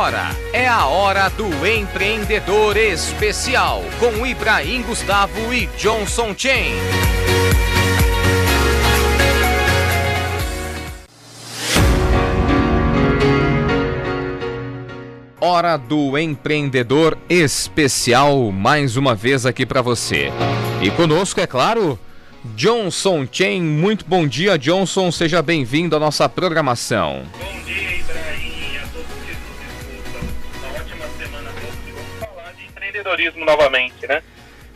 Agora é a hora do empreendedor especial com Ibrahim Gustavo e Johnson Chen. Hora do empreendedor especial mais uma vez aqui para você. E conosco, é claro, Johnson Chen. Muito bom dia, Johnson. Seja bem-vindo à nossa programação. Bom dia, empreendedorismo novamente, né?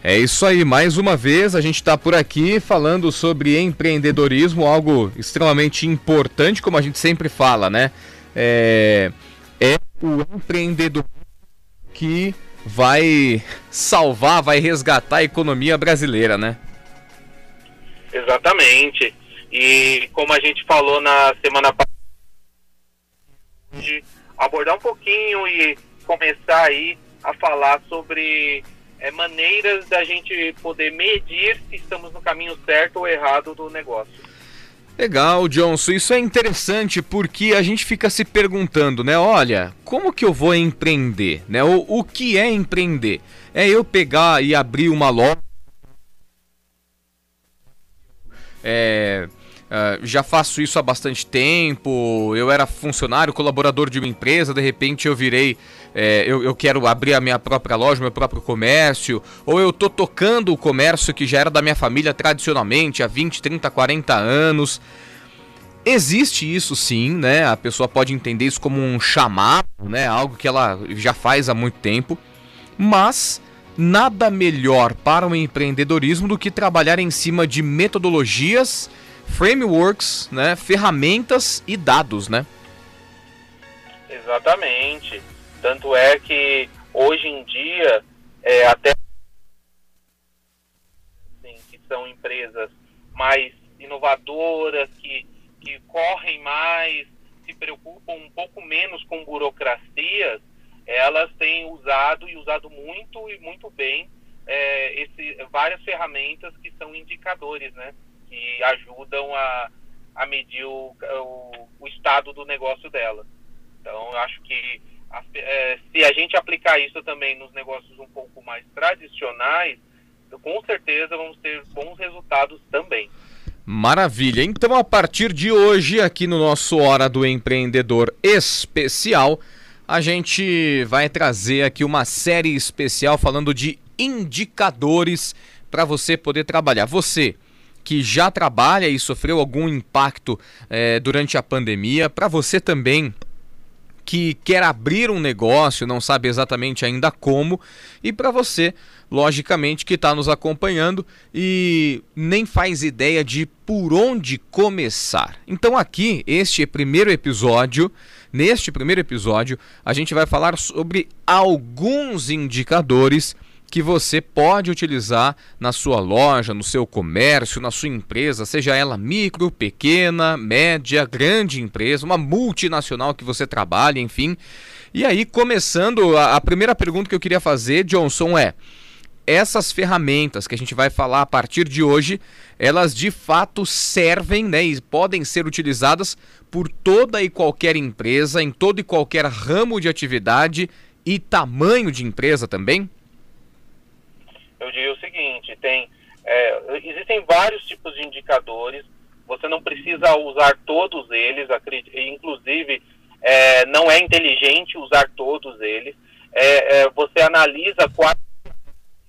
É isso aí, mais uma vez a gente está por aqui falando sobre empreendedorismo, algo extremamente importante, como a gente sempre fala, né? É, é o empreendedor que vai salvar, vai resgatar a economia brasileira, né? Exatamente. E como a gente falou na semana passada, de abordar um pouquinho e começar aí a falar sobre é, maneiras da gente poder medir se estamos no caminho certo ou errado do negócio. Legal, Johnson. Isso é interessante porque a gente fica se perguntando, né? Olha, como que eu vou empreender? Né? O, o que é empreender? É eu pegar e abrir uma loja. É, uh, já faço isso há bastante tempo. Eu era funcionário, colaborador de uma empresa, de repente eu virei. É, eu, eu, quero abrir a minha própria loja, meu próprio comércio, ou eu tô tocando o comércio que já era da minha família tradicionalmente há 20, 30, 40 anos. Existe isso sim, né? A pessoa pode entender isso como um chamado, né? Algo que ela já faz há muito tempo. Mas nada melhor para o empreendedorismo do que trabalhar em cima de metodologias, frameworks, né, ferramentas e dados, né? Exatamente. Tanto é que hoje em dia, é, até assim, que são empresas mais inovadoras, que, que correm mais, se preocupam um pouco menos com burocracias, elas têm usado e usado muito e muito bem é, esse, várias ferramentas que são indicadores, né? Que ajudam a, a medir o, o, o estado do negócio dela. Então, eu acho que a, é, se a gente aplicar isso também nos negócios um pouco mais tradicionais, com certeza vamos ter bons resultados também. Maravilha. Então, a partir de hoje, aqui no nosso Hora do Empreendedor Especial, a gente vai trazer aqui uma série especial falando de indicadores para você poder trabalhar. Você que já trabalha e sofreu algum impacto é, durante a pandemia, para você também que quer abrir um negócio, não sabe exatamente ainda como, e para você, logicamente, que está nos acompanhando e nem faz ideia de por onde começar. Então, aqui, este primeiro episódio, neste primeiro episódio, a gente vai falar sobre alguns indicadores que você pode utilizar na sua loja, no seu comércio, na sua empresa, seja ela micro, pequena, média, grande empresa, uma multinacional que você trabalha, enfim. E aí, começando, a, a primeira pergunta que eu queria fazer, Johnson, é: essas ferramentas que a gente vai falar a partir de hoje, elas de fato servem né, e podem ser utilizadas por toda e qualquer empresa, em todo e qualquer ramo de atividade e tamanho de empresa também? Eu diria o seguinte, tem, é, existem vários tipos de indicadores, você não precisa usar todos eles, inclusive é, não é inteligente usar todos eles, é, é você analisa quais...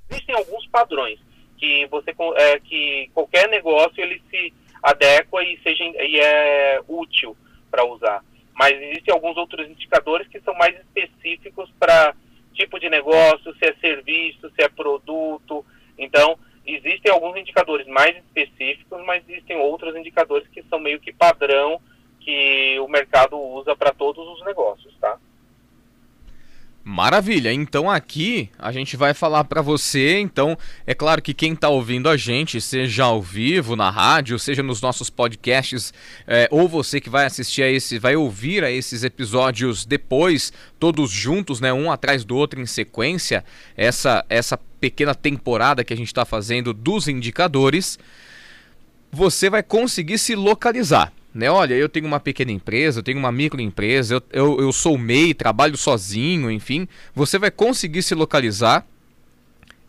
Existem alguns padrões que, você, é, que qualquer negócio ele se adequa e, seja, e é útil para usar. Mas existem alguns outros indicadores que são mais específicos para tipo de negócio, se é serviço, se é produto. Então, existem alguns indicadores mais específicos, mas existem outros indicadores que são meio que padrão que o mercado usa para todos os negócios, tá? Maravilha. Então aqui a gente vai falar para você. Então é claro que quem está ouvindo a gente, seja ao vivo na rádio, seja nos nossos podcasts, é, ou você que vai assistir a esse, vai ouvir a esses episódios depois, todos juntos, né, um atrás do outro em sequência, essa essa pequena temporada que a gente está fazendo dos indicadores, você vai conseguir se localizar né? Olha, eu tenho uma pequena empresa, eu tenho uma microempresa, eu, eu, eu sou MEI, trabalho sozinho, enfim, você vai conseguir se localizar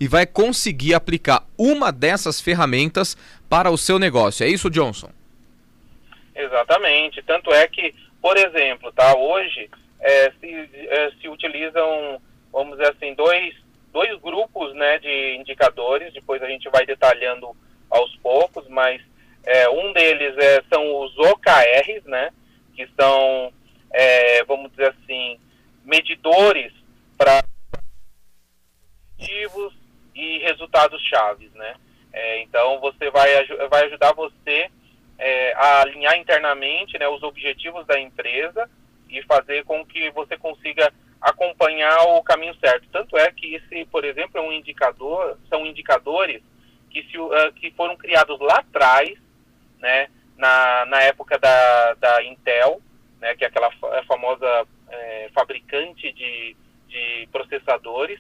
e vai conseguir aplicar uma dessas ferramentas para o seu negócio. É isso, Johnson? Exatamente. Tanto é que, por exemplo, tá, hoje é, se, é, se utilizam, vamos dizer assim, dois, dois grupos né, de indicadores, depois a gente vai detalhando aos poucos, mas é, um deles é, são os OKRs, né, que são, é, vamos dizer assim, medidores para objetivos e resultados chaves, né. É, então você vai, vai ajudar você é, a alinhar internamente né, os objetivos da empresa e fazer com que você consiga acompanhar o caminho certo. Tanto é que esse, por exemplo, é um indicador, são indicadores que, se, uh, que foram criados lá atrás, né, na, na época da, da Intel, né, que é aquela famosa é, fabricante de, de processadores,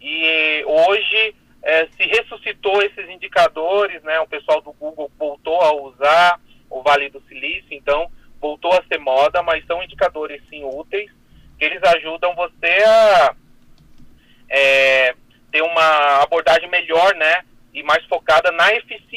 e hoje é, se ressuscitou esses indicadores, né, o pessoal do Google voltou a usar o Vale do Silício, então voltou a ser moda, mas são indicadores sim úteis, que eles ajudam você a é, ter uma abordagem melhor, né, e mais focada na eficiência?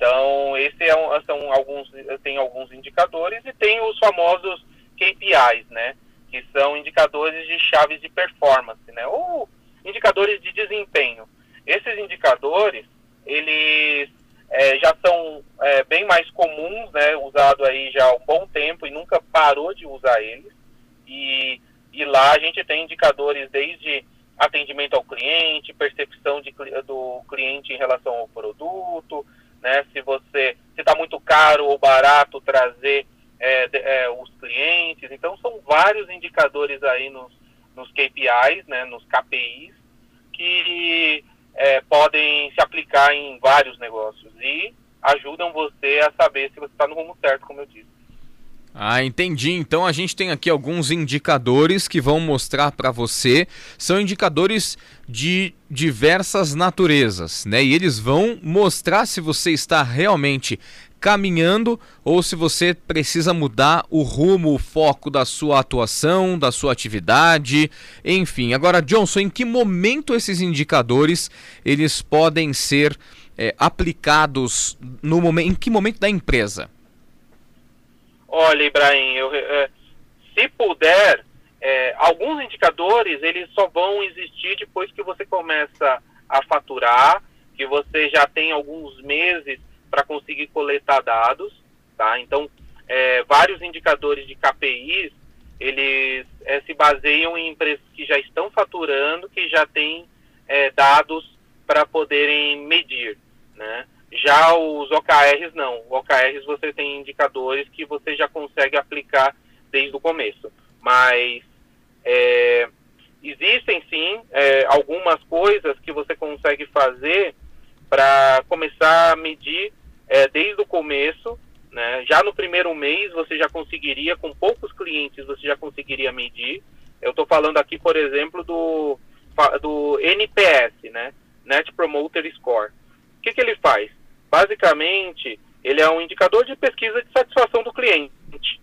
Então, esse é um, são alguns, tem alguns indicadores e tem os famosos KPIs, né, que são indicadores de chaves de performance, né, ou indicadores de desempenho. Esses indicadores, eles é, já são é, bem mais comuns, né, usado aí já há um bom tempo e nunca parou de usar eles. E, e lá a gente tem indicadores desde atendimento ao cliente, percepção de, do cliente em relação ao produto, né, se você se está muito caro ou barato trazer é, é, os clientes. Então são vários indicadores aí nos, nos KPIs, né, nos KPIs, que é, podem se aplicar em vários negócios e ajudam você a saber se você está no rumo certo, como eu disse. Ah, entendi. Então a gente tem aqui alguns indicadores que vão mostrar para você. São indicadores de diversas naturezas, né? E eles vão mostrar se você está realmente caminhando ou se você precisa mudar o rumo, o foco da sua atuação, da sua atividade, enfim. Agora, Johnson, em que momento esses indicadores eles podem ser é, aplicados no momento, em que momento da empresa? Olha, Ibrahim, eu, é, se puder, é, alguns indicadores eles só vão existir depois que você começa a faturar, que você já tem alguns meses para conseguir coletar dados, tá? Então, é, vários indicadores de KPIs, eles é, se baseiam em empresas que já estão faturando, que já têm dados para poderem medir, né? Já os OKRs não. OKRs você tem indicadores que você já consegue aplicar desde o começo. Mas é, existem sim é, algumas coisas que você consegue fazer para começar a medir é, desde o começo, né? Já no primeiro mês você já conseguiria, com poucos clientes, você já conseguiria medir. Eu estou falando aqui, por exemplo, do, do NPS, né? Net Promoter Score. O que, que ele faz? Basicamente, ele é um indicador de pesquisa de satisfação do cliente.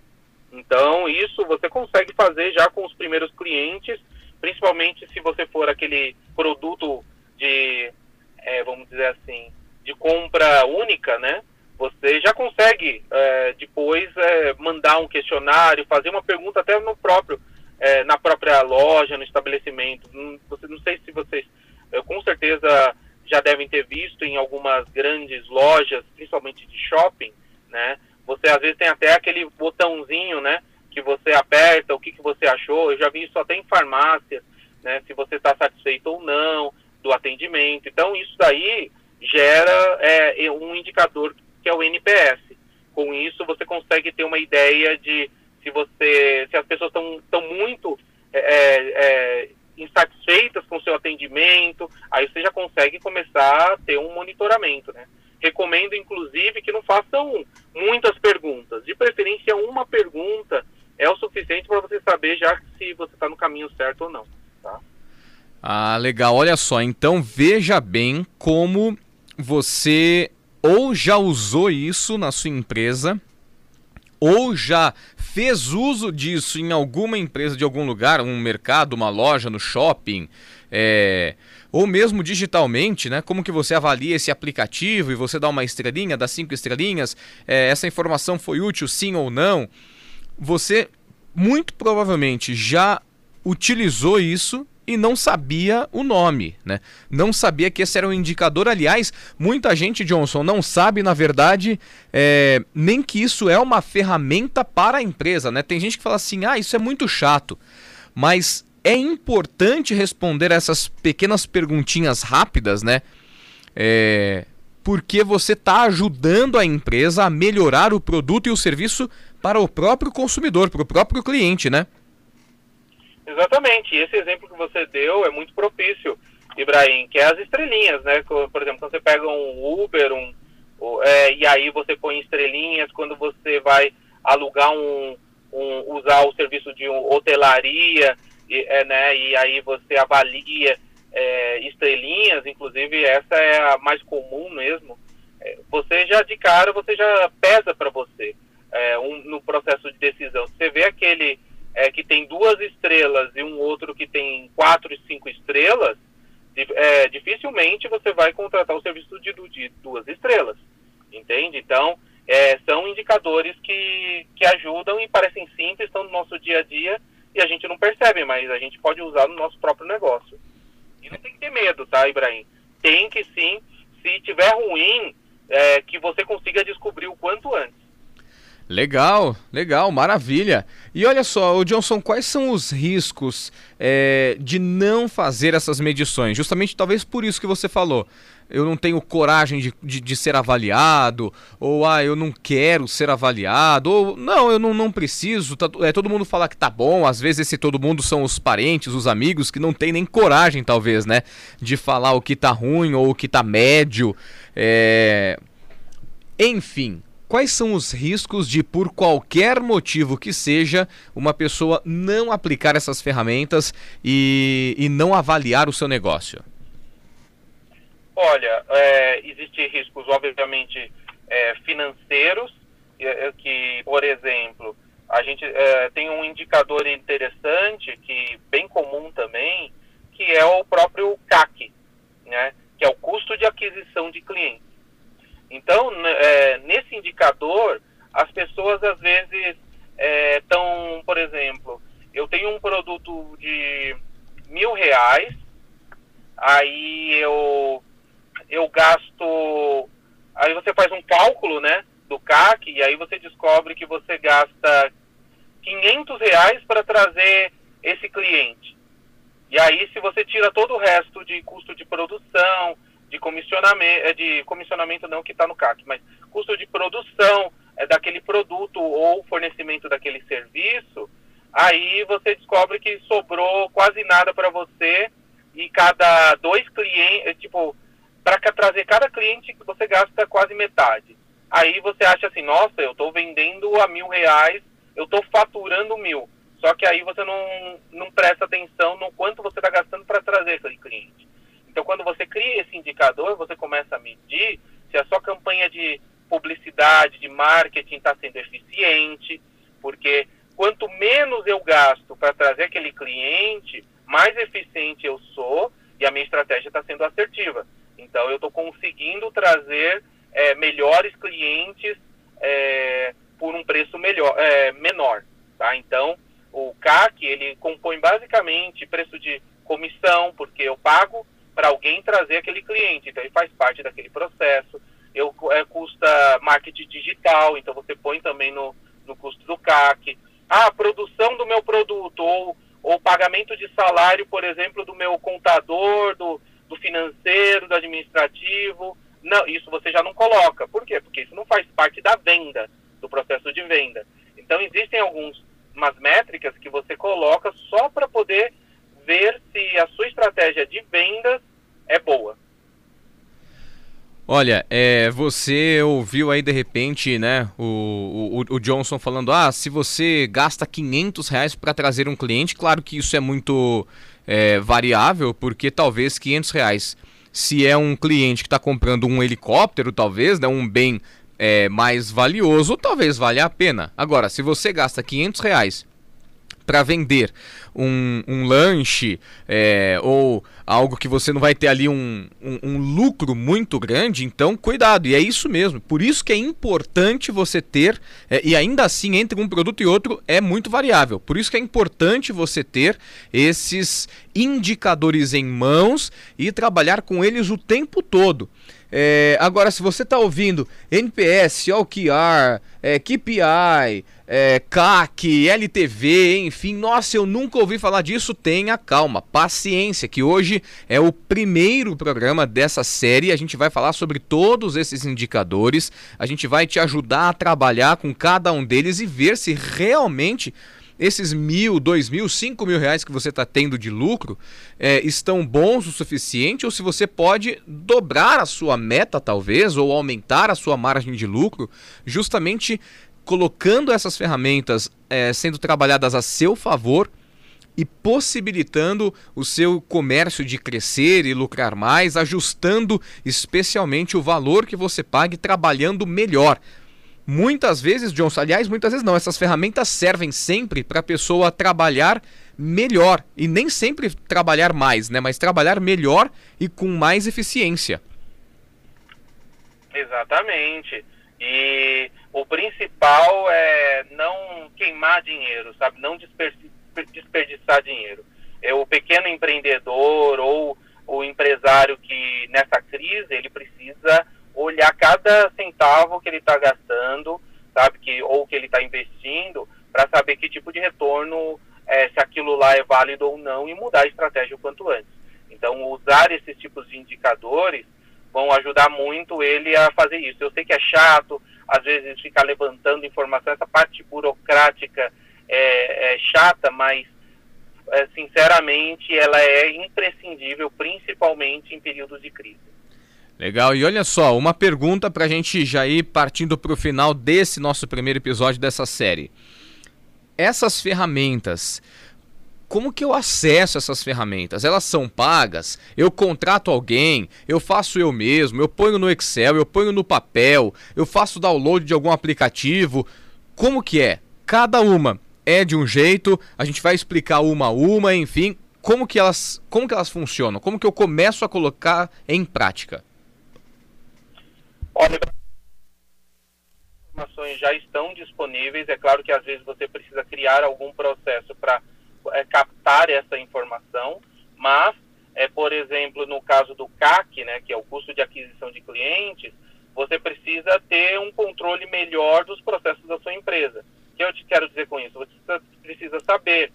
Então, isso você consegue fazer já com os primeiros clientes, principalmente se você for aquele produto de, é, vamos dizer assim, de compra única, né? Você já consegue é, depois é, mandar um questionário, fazer uma pergunta até no próprio, é, na própria loja, no estabelecimento. Não, você, não sei se vocês, eu, com certeza já devem ter visto em algumas grandes lojas, principalmente de shopping, né? Você às vezes tem até aquele botãozinho, né? Que você aperta, o que, que você achou. Eu já vi isso até em farmácias, né? Se você está satisfeito ou não do atendimento. Então isso daí gera é, um indicador que é o NPS. Com isso, você consegue ter uma ideia de se você, se as pessoas estão muito é, é, é, insatisfeitas com seu atendimento, aí você já consegue começar a ter um monitoramento, né? Recomendo, inclusive, que não façam muitas perguntas. De preferência, uma pergunta é o suficiente para você saber já se você está no caminho certo ou não. Tá? Ah, legal. Olha só. Então, veja bem como você ou já usou isso na sua empresa, ou já fez uso disso em alguma empresa de algum lugar, um mercado, uma loja, no shopping, é, ou mesmo digitalmente, né? Como que você avalia esse aplicativo e você dá uma estrelinha, dá cinco estrelinhas, é, essa informação foi útil sim ou não? Você muito provavelmente já utilizou isso e não sabia o nome, né? Não sabia que esse era um indicador. Aliás, muita gente, Johnson, não sabe, na verdade, é, nem que isso é uma ferramenta para a empresa, né? Tem gente que fala assim, ah, isso é muito chato. Mas é importante responder essas pequenas perguntinhas rápidas, né? É, porque você está ajudando a empresa a melhorar o produto e o serviço para o próprio consumidor, para o próprio cliente, né? Exatamente. Esse exemplo que você deu é muito propício, Ibrahim, que é as estrelinhas, né? Por exemplo, quando você pega um Uber, um, é, e aí você põe estrelinhas, quando você vai alugar um, um usar o serviço de um, hotelaria, e, é, né? E aí você avalia é, estrelinhas, inclusive essa é a mais comum mesmo. É, você já de cara você já pesa para você é, um, no processo de decisão. Você vê aquele é, que tem duas estrelas e um outro que tem quatro e cinco estrelas, é, dificilmente você vai contratar o serviço de, de duas estrelas, entende? Então, é, são indicadores que, que ajudam e parecem simples, estão no nosso dia a dia e a gente não percebe, mas a gente pode usar no nosso próprio negócio. E não tem que ter medo, tá, Ibrahim? Tem que sim, se tiver ruim, é, que você consiga descobrir o quanto antes. Legal, legal, maravilha. E olha só, o Johnson, quais são os riscos é, de não fazer essas medições? Justamente talvez por isso que você falou. Eu não tenho coragem de, de, de, ser avaliado, ou ah, eu não quero ser avaliado, ou não, eu não, não preciso. Tá, é, todo mundo fala que tá bom, às vezes esse todo mundo são os parentes, os amigos, que não tem nem coragem, talvez, né? De falar o que tá ruim ou o que tá médio. É... Enfim, Quais são os riscos de, por qualquer motivo que seja, uma pessoa não aplicar essas ferramentas e, e não avaliar o seu negócio? Olha, é, existem riscos, obviamente, é, financeiros, é, que, por exemplo, a gente é, tem um indicador interessante, que bem comum também, que é o próprio CAC, né, que é o custo de aquisição de clientes. Então, é, nesse indicador, as pessoas às vezes estão, é, por exemplo, eu tenho um produto de mil reais, aí eu, eu gasto, aí você faz um cálculo, né, do CAC, e aí você descobre que você gasta 500 reais para trazer esse cliente. E aí, se você tira todo o resto de custo de produção, de comissionamento, é, de comissionamento não que está no CAC, mas custo de produção é, daquele produto ou fornecimento daquele serviço, aí você descobre que sobrou quase nada para você e cada dois clientes, é, tipo, para trazer cada cliente você gasta quase metade. Aí você acha assim, nossa, eu estou vendendo a mil reais, eu estou faturando mil. Só que aí você não, não presta atenção no quanto você está gastando para trazer aquele cliente. Então, quando você cria esse indicador, você começa a medir se a sua campanha de publicidade, de marketing está sendo eficiente, porque quanto menos eu gasto para trazer aquele cliente, mais eficiente eu sou e a minha estratégia está sendo assertiva. Então, eu estou conseguindo trazer é, melhores clientes é, por um preço melhor, é, menor. Tá? Então, o CAC ele compõe basicamente preço de comissão, porque eu pago para alguém trazer aquele cliente. Então, ele faz parte daquele processo. Eu, é, custa marketing digital, então você põe também no, no custo do CAC. Ah, produção do meu produto, ou, ou pagamento de salário, por exemplo, do meu contador, do, do financeiro, do administrativo. Não, isso você já não coloca. Por quê? Porque isso não faz parte da venda, do processo de venda. Então, existem algumas métricas que você coloca só para poder ver se a sua estratégia de vendas é boa. Olha, é, você ouviu aí de repente, né, o, o, o Johnson falando, ah, se você gasta 500 reais para trazer um cliente, claro que isso é muito é, variável, porque talvez 500 reais se é um cliente que está comprando um helicóptero, talvez, né, um bem é, mais valioso, talvez valha a pena. Agora, se você gasta 500 reais para vender um, um lanche é, ou algo que você não vai ter ali um, um, um, lucro muito grande, então cuidado. E é isso mesmo. Por isso que é importante você ter, é, e ainda assim, entre um produto e outro é muito variável. Por isso que é importante você ter esses indicadores em mãos e trabalhar com eles o tempo todo. É, agora, se você está ouvindo NPS, OKR, é, KPI, é, CAC, LTV, enfim, nossa, eu nunca ouvi falar disso. Tenha calma, paciência, que hoje é o primeiro programa dessa série. A gente vai falar sobre todos esses indicadores, a gente vai te ajudar a trabalhar com cada um deles e ver se realmente esses mil, dois mil, cinco mil reais que você está tendo de lucro é, estão bons o suficiente ou se você pode dobrar a sua meta, talvez, ou aumentar a sua margem de lucro, justamente colocando essas ferramentas é, sendo trabalhadas a seu favor e possibilitando o seu comércio de crescer e lucrar mais, ajustando especialmente o valor que você pague trabalhando melhor. Muitas vezes, Johnson, aliás, muitas vezes não, essas ferramentas servem sempre para a pessoa trabalhar melhor e nem sempre trabalhar mais, né, mas trabalhar melhor e com mais eficiência. Exatamente. E o principal é não queimar dinheiro, sabe? Não desperdiçar dinheiro. É o pequeno empreendedor ou o empresário que nessa crise ele precisa olhar cada centavo que ele está gastando, sabe, que ou que ele está investindo, para saber que tipo de retorno, é, se aquilo lá é válido ou não e mudar a estratégia o quanto antes. Então, usar esses tipos de indicadores vão ajudar muito ele a fazer isso. Eu sei que é chato, às vezes ficar levantando informação, essa parte burocrática é, é chata, mas é, sinceramente ela é imprescindível, principalmente em períodos de crise. Legal, e olha só, uma pergunta para a gente já ir partindo para o final desse nosso primeiro episódio dessa série. Essas ferramentas, como que eu acesso essas ferramentas? Elas são pagas? Eu contrato alguém? Eu faço eu mesmo? Eu ponho no Excel? Eu ponho no papel? Eu faço download de algum aplicativo? Como que é? Cada uma é de um jeito, a gente vai explicar uma a uma, enfim, como que elas, como que elas funcionam? Como que eu começo a colocar em prática? Olha, informações já estão disponíveis. É claro que às vezes você precisa criar algum processo para é, captar essa informação, mas, é, por exemplo, no caso do CAC, né, que é o custo de aquisição de clientes, você precisa ter um controle melhor dos processos da sua empresa. O que eu te quero dizer com isso? Você precisa saber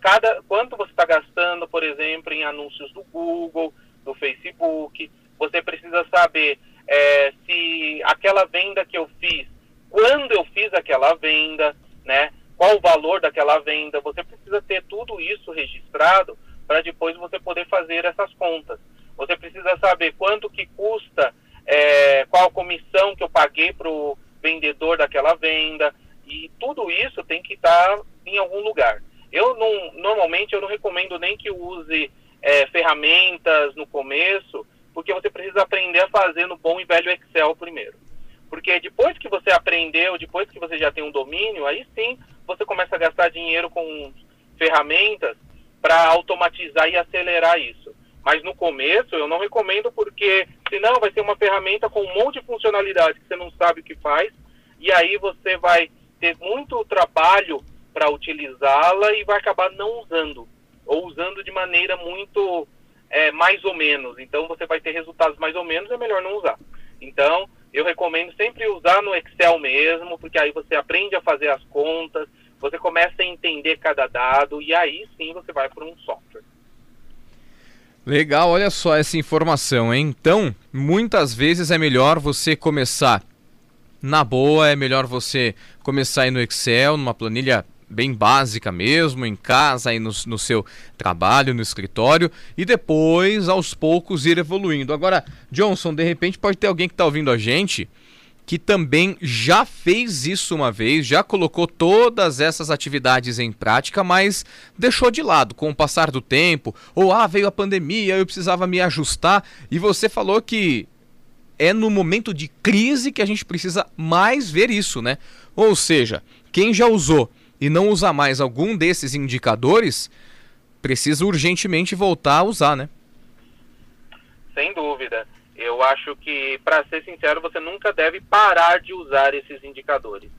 cada, quanto você está gastando, por exemplo, em anúncios do Google, do Facebook. Você precisa saber é, se aquela venda que eu fiz, quando eu fiz aquela venda, né? Qual o valor daquela venda? Você precisa ter tudo isso registrado para depois você poder fazer essas contas. Você precisa saber quanto que custa, é, qual a comissão que eu paguei para o vendedor daquela venda e tudo isso tem que estar tá em algum lugar. Eu não, normalmente eu não recomendo nem que use é, ferramentas no começo, porque você precisa aprender a fazer no bom e velho Excel primeiro. Porque depois que você aprendeu, depois que você já tem um domínio, aí sim você começa a gastar dinheiro com ferramentas para automatizar e acelerar isso. Mas no começo eu não recomendo porque senão vai ser uma ferramenta com um monte de funcionalidade que você não sabe o que faz e aí você vai ter muito trabalho para utilizá-la e vai acabar não usando ou usando de maneira muito é, mais ou menos. Então você vai ter resultados mais ou menos, é melhor não usar. Então eu recomendo sempre usar no Excel mesmo, porque aí você aprende a fazer as contas, você começa a entender cada dado e aí sim você vai para um software. Legal, olha só essa informação, hein? Então, muitas vezes é melhor você começar na boa, é melhor você começar aí no Excel, numa planilha bem básica mesmo, em casa, aí no, no seu trabalho, no escritório, e depois, aos poucos, ir evoluindo. Agora, Johnson, de repente pode ter alguém que está ouvindo a gente que também já fez isso uma vez, já colocou todas essas atividades em prática, mas deixou de lado com o passar do tempo, ou ah, veio a pandemia, eu precisava me ajustar, e você falou que é no momento de crise que a gente precisa mais ver isso, né? Ou seja, quem já usou e não usa mais algum desses indicadores, precisa urgentemente voltar a usar, né? Sem dúvida. Eu acho que, para ser sincero, você nunca deve parar de usar esses indicadores.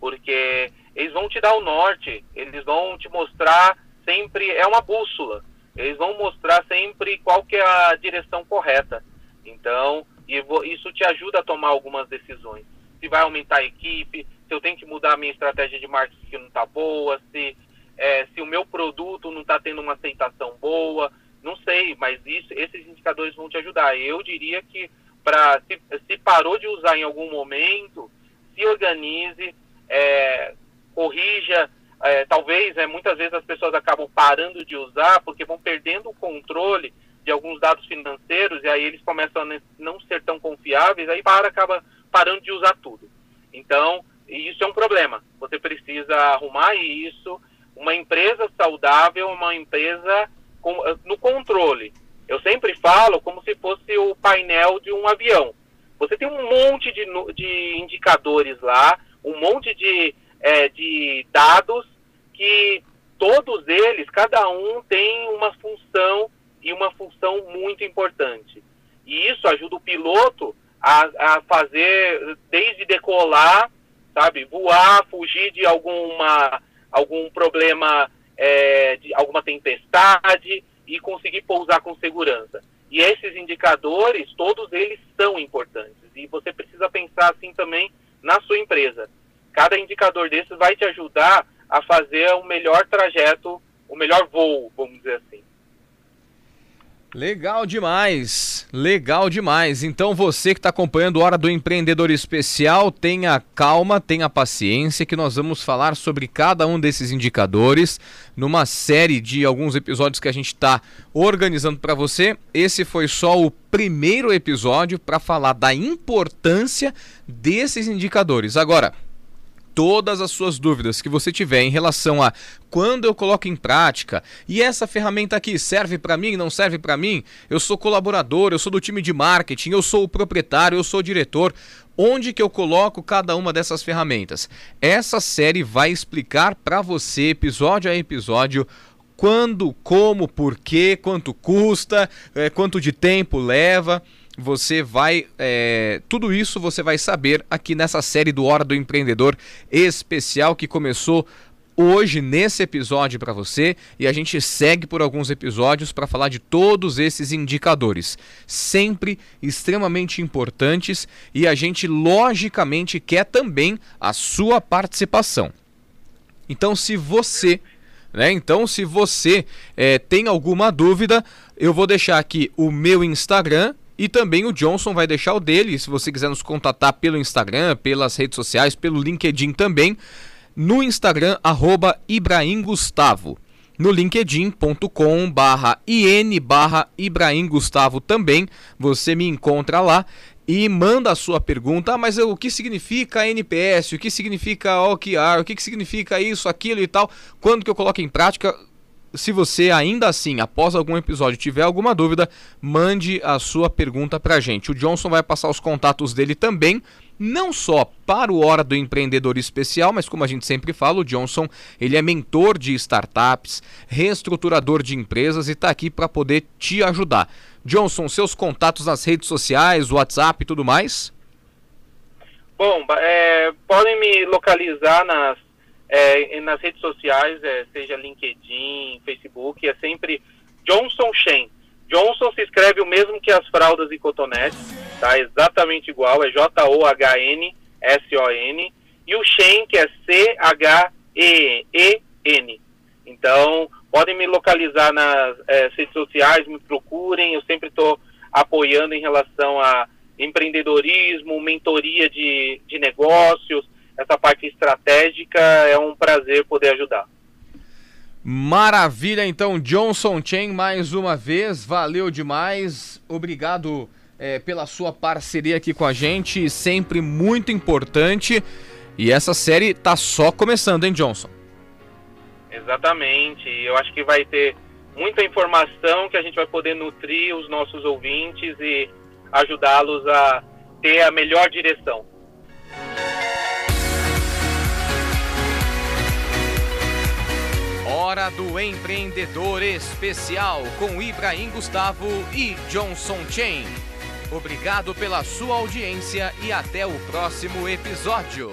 Porque eles vão te dar o norte, eles vão te mostrar sempre, é uma bússola, eles vão mostrar sempre qual que é a direção correta. Então, isso te ajuda a tomar algumas decisões. Se vai aumentar a equipe, se eu tenho que mudar a minha estratégia de marketing que não está boa, se, é, se o meu produto não está tendo uma aceitação boa, não sei, mas isso, esses indicadores vão te ajudar. Eu diria que para se, se, parou de usar em algum momento, se organize, é, corrija. É, talvez, é, muitas vezes as pessoas acabam parando de usar porque vão perdendo o controle de alguns dados financeiros e aí eles começam a não ser tão confiáveis, aí para acaba parando de usar tudo. Então, e isso é um problema. Você precisa arrumar isso. Uma empresa saudável, uma empresa com, no controle. Eu sempre falo como se fosse o painel de um avião. Você tem um monte de, de indicadores lá, um monte de, é, de dados que todos eles, cada um tem uma função e uma função muito importante. E isso ajuda o piloto a, a fazer, desde decolar sabe? Voar, fugir de alguma, algum problema, é, de alguma tempestade e conseguir pousar com segurança. E esses indicadores, todos eles são importantes. E você precisa pensar assim também na sua empresa. Cada indicador desses vai te ajudar a fazer o melhor trajeto, o melhor voo, vamos dizer assim. Legal demais, legal demais. Então você que está acompanhando Hora do Empreendedor Especial, tenha calma, tenha paciência, que nós vamos falar sobre cada um desses indicadores numa série de alguns episódios que a gente está organizando para você. Esse foi só o primeiro episódio para falar da importância desses indicadores. Agora, todas as suas dúvidas que você tiver em relação a quando eu coloco em prática e essa ferramenta aqui serve para mim, não serve para mim, eu sou colaborador, eu sou do time de marketing, eu sou o proprietário, eu sou o diretor. Onde que eu coloco cada uma dessas ferramentas? Essa série vai explicar para você, episódio a episódio, quando, como, por quê, quanto custa, é, quanto de tempo leva você vai. É, tudo isso você vai saber aqui nessa série do Hora do Empreendedor especial que começou hoje nesse episódio para você e a gente segue por alguns episódios para falar de todos esses indicadores, sempre extremamente importantes e a gente logicamente quer também a sua participação. Então, se você, né? Então, se você é, tem alguma dúvida, eu vou deixar aqui o meu Instagram e também o Johnson vai deixar o dele, se você quiser nos contatar pelo Instagram, pelas redes sociais, pelo LinkedIn também. No Instagram, arroba Ibrahim Gustavo. No linkedin.com barra IN barra Ibrahim Gustavo também. Você me encontra lá e manda a sua pergunta. Ah, mas o que significa NPS? O que significa OKR? O que significa isso, aquilo e tal? Quando que eu coloco em prática? Se você ainda assim, após algum episódio, tiver alguma dúvida, mande a sua pergunta para a gente. O Johnson vai passar os contatos dele também, não só para o Hora do Empreendedor Especial, mas como a gente sempre fala, o Johnson ele é mentor de startups, reestruturador de empresas e está aqui para poder te ajudar. Johnson, seus contatos nas redes sociais, WhatsApp e tudo mais? Bom, é, podem me localizar nas é, nas redes sociais, é, seja LinkedIn, Facebook, é sempre Johnson Shen. Johnson se escreve o mesmo que as fraldas e cotonetes, tá? Exatamente igual, é J-O-H-N-S-O-N. E o Shen, que é C-H-E-E-N. Então, podem me localizar nas é, redes sociais, me procurem, eu sempre estou apoiando em relação a empreendedorismo, mentoria de, de negócios, essa parte estratégica é um prazer poder ajudar. Maravilha, então, Johnson Chen, mais uma vez, valeu demais, obrigado é, pela sua parceria aqui com a gente, sempre muito importante. E essa série tá só começando, hein, Johnson? Exatamente. Eu acho que vai ter muita informação que a gente vai poder nutrir os nossos ouvintes e ajudá-los a ter a melhor direção. Hora do Empreendedor Especial com Ibrahim Gustavo e Johnson Chain. Obrigado pela sua audiência e até o próximo episódio.